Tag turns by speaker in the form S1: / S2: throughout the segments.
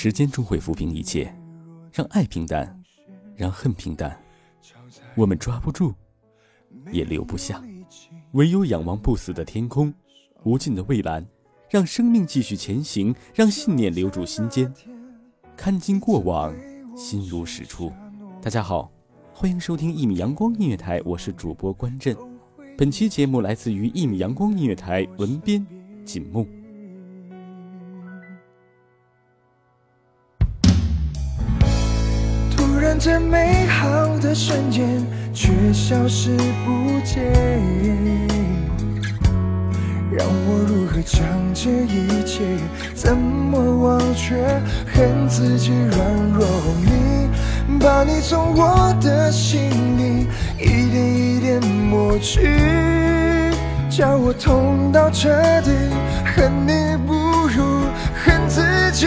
S1: 时间终会抚平一切，让爱平淡，让恨平淡。我们抓不住，也留不下，唯有仰望不死的天空，无尽的蔚蓝，让生命继续前行，让信念留住心间。看尽过往，心如始出。大家好，欢迎收听一米阳光音乐台，我是主播关震。本期节目来自于一米阳光音乐台文编锦梦木。
S2: 这美好的瞬间却消失不见，让我如何将这一切怎么忘却？恨自己软弱，你把你从我的心里一点一点抹去，叫我痛到彻底，恨你不如恨自己。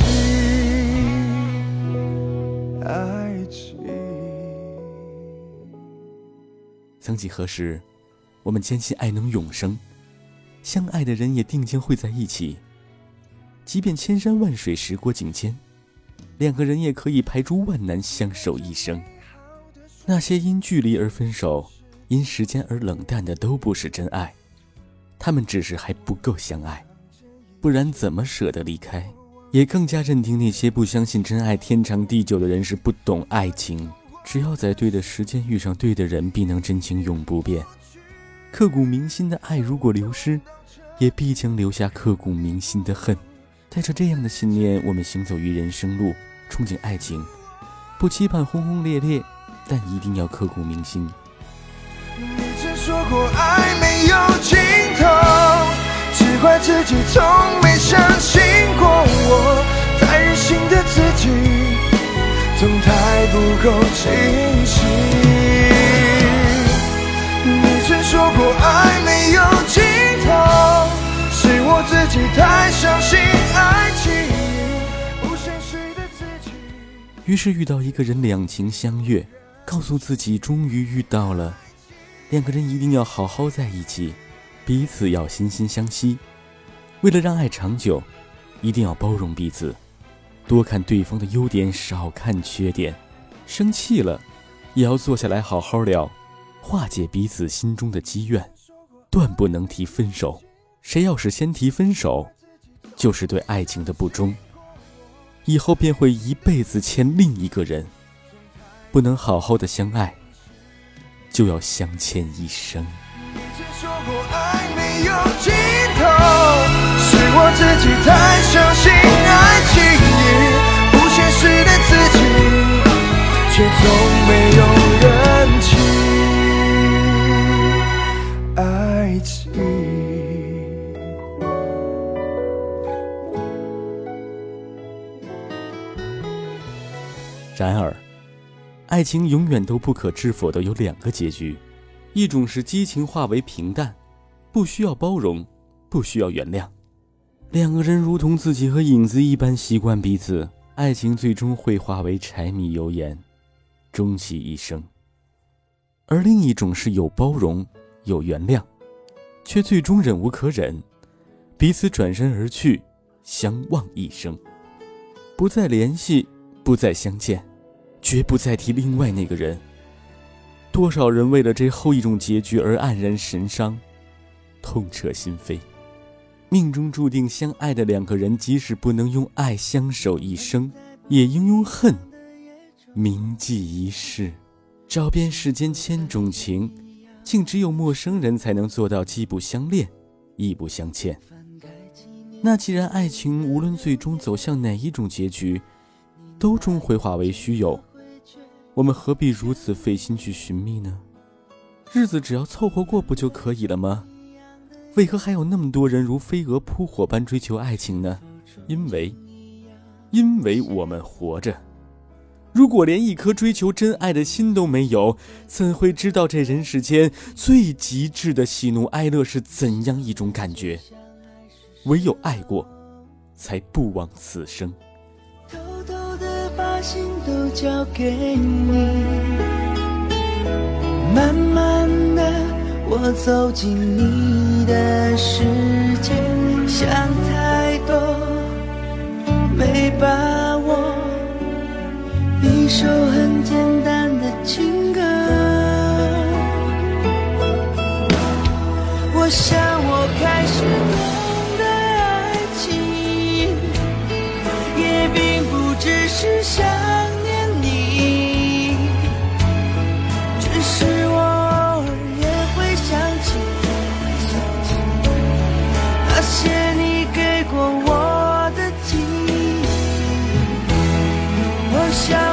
S1: 曾几何时，我们坚信爱能永生，相爱的人也定将会在一起。即便千山万水，时过境迁，两个人也可以排除万难，相守一生。那些因距离而分手，因时间而冷淡的，都不是真爱，他们只是还不够相爱。不然怎么舍得离开？也更加认定那些不相信真爱天长地久的人是不懂爱情。只要在对的时间遇上对的人，必能真情永不变。刻骨铭心的爱如果流失，也必将留下刻骨铭心的恨。带着这样的信念，我们行走于人生路，憧憬爱情，不期盼轰轰烈烈，但一定要刻骨铭心。
S2: 你曾说过爱没有尽头，只怪自己从没相信过我，太任性的自己。总太不够清晰。你曾说过爱没有尽头，是我自己太相信爱情，不现实的自己。
S1: 于是遇到一个人，两情相悦，告诉自己终于遇到了，两个人一定要好好在一起，彼此要心心相惜。为了让爱长久，一定要包容彼此。多看对方的优点，少看缺点。生气了，也要坐下来好好聊，化解彼此心中的积怨。断不能提分手，谁要是先提分手，就是对爱情的不忠。以后便会一辈子欠另一个人。不能好好的相爱，就要相欠一生。
S2: 说过爱没有尽头，是我自己太相信爱情。从没有人去爱情
S1: 然而爱情永远都不可知否的有两个结局一种是激情化为平淡不需要包容不需要原谅。两个人如同自己和影子一般习惯彼此爱情最终会化为柴米油盐终其一生；而另一种是有包容，有原谅，却最终忍无可忍，彼此转身而去，相忘一生，不再联系，不再相见。绝不再提另外那个人。多少人为了这后一种结局而黯然神伤，痛彻心扉。命中注定相爱的两个人，即使不能用爱相守一生，也应用恨铭记一世。找遍世间千种情，竟只有陌生人才能做到既不相恋，亦不相欠。那既然爱情无论最终走向哪一种结局，都终会化为虚有。我们何必如此费心去寻觅呢？日子只要凑合过不就可以了吗？为何还有那么多人如飞蛾扑火般追求爱情呢？因为，因为我们活着。如果连一颗追求真爱的心都没有，怎会知道这人世间最极致的喜怒哀乐是怎样一种感觉？唯有爱过，才不枉此生。
S3: 偷偷的把心都交给你，慢慢的我走进你的世界，想太多没把握，一一首很简单的情歌。我想我开始懂得爱情也并
S1: 不
S3: 只是想念你只是我偶尔也会想起那些你给过我的记忆。我想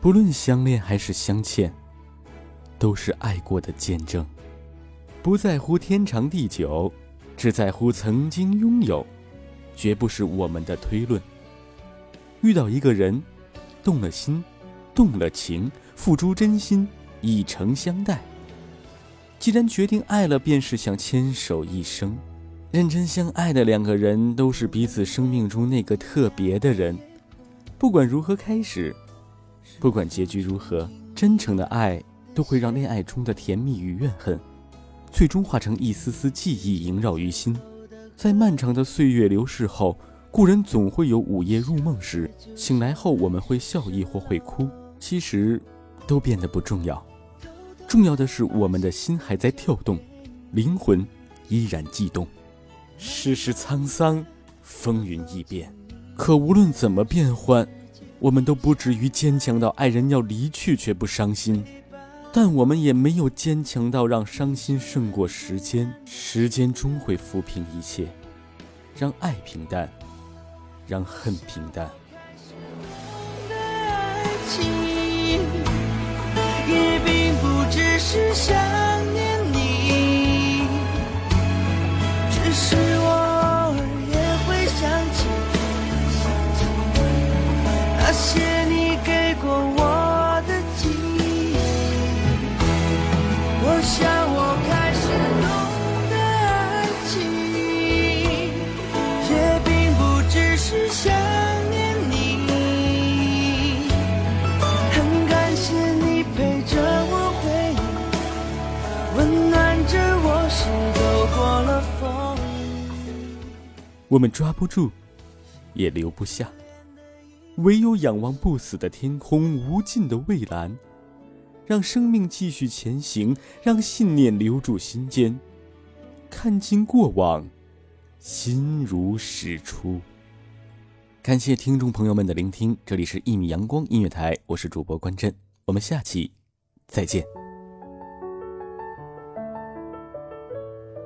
S1: 不论相恋还是相欠，都是爱过的见证。不在乎天长地久，只在乎曾经拥有，绝不是我们的推论。遇到一个人，动了心，动了情，付出真心，以诚相待。既然决定爱了，便是想牵手一生。认真相爱的两个人，都是彼此生命中那个特别的人。不管如何开始，不管结局如何，真诚的爱都会让恋爱中的甜蜜与怨恨，最终化成一丝丝记忆萦绕于心。在漫长的岁月流逝后，故人总会有午夜入梦时，醒来后我们会笑意或会哭，其实都变得不重要。重要的是我们的心还在跳动，灵魂依然悸动。世事沧桑，风云易变，可无论怎么变幻，我们都不至于坚强到爱人要离去却不伤心，但我们也没有坚强到让伤心胜过时间。时间终会抚平一切，让爱平淡，让恨平淡。
S3: 也并
S1: 我们抓不住，也留不下，唯有仰望不死的天空，无尽的蔚蓝，让生命继续前行，让信念留住心间，看尽过往，心如始初。感谢听众朋友们的聆听，这里是《一米阳光音乐台》，我是主播关真，我们下期再见。